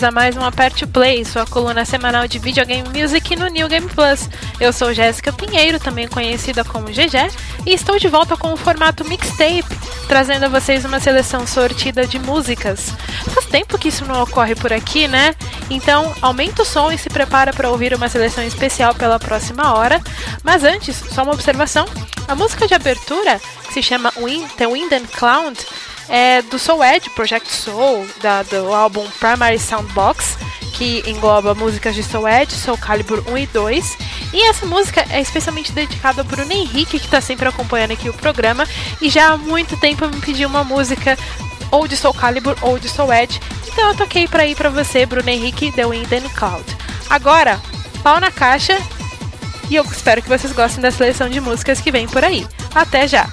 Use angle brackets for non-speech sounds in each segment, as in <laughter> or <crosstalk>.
bem-vindos a mais um Aperte Play, sua coluna semanal de videogame music no New Game Plus. Eu sou Jéssica Pinheiro, também conhecida como GG, e estou de volta com o formato mixtape, trazendo a vocês uma seleção sortida de músicas. Faz tempo que isso não ocorre por aqui, né? Então, aumenta o som e se prepara para ouvir uma seleção especial pela próxima hora. Mas antes, só uma observação: a música de abertura, que se chama Wind, The Wind and Cloud, é do Soul Edge, Project Soul, da, do álbum Primary Soundbox, que engloba músicas de Soul Edge, Soul Calibur 1 e 2. E essa música é especialmente dedicada ao Bruno Henrique, que está sempre acompanhando aqui o programa, e já há muito tempo me pediu uma música ou de Soul Calibur ou de Soul Edge, então eu toquei para ir para você, Bruno Henrique, The Wind and Cloud. Agora, pau na caixa, e eu espero que vocês gostem da seleção de músicas que vem por aí. Até já!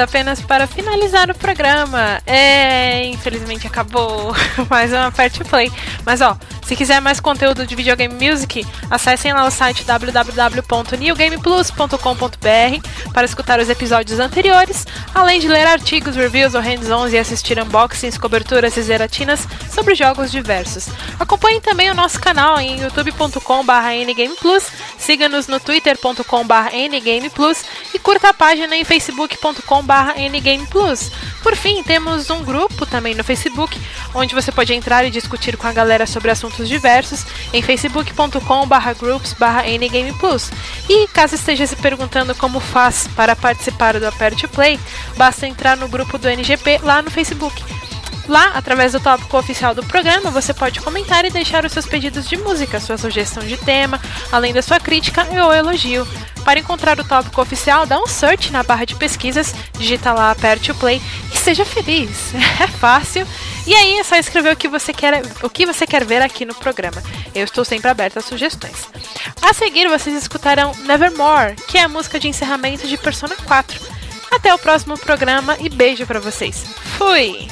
De volta apenas para finalizar o programa. É, infelizmente acabou <laughs> mais uma Aperte Play. Mas ó, se quiser mais conteúdo de videogame music, acessem lá o site www.newgameplus.com.br para escutar os episódios anteriores, além de ler artigos, reviews ou hands-ons e assistir unboxings, coberturas e zeratinas sobre jogos diversos. Acompanhem também o nosso canal em youtube.com/ngameplus, siga-nos no twitter.com/ngameplus e curta a página em facebook.com/ngameplus. Por fim, temos um grupo também no Facebook, onde você pode entrar e discutir com a galera sobre assuntos diversos em facebook.com/groups/ngameplus. E caso esteja se perguntando como faz para participar do Aperte Play, basta entrar no grupo do NGP lá no Facebook. Lá, através do tópico oficial do programa, você pode comentar e deixar os seus pedidos de música, sua sugestão de tema, além da sua crítica ou elogio. Para encontrar o tópico oficial, dá um search na barra de pesquisas, digita lá, aperte o play e seja feliz. <laughs> É fácil. E aí é só escrever o que você quer, o que você quer ver aqui no programa. Eu estou sempre aberta a sugestões. A seguir, vocês escutarão Nevermore, que é a música de encerramento de Persona 4. Até o próximo programa e beijo para vocês. Fui!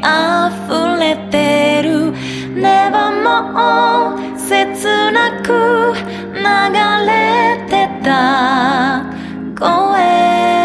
溢れてる Nevermore 切なく流れてた声。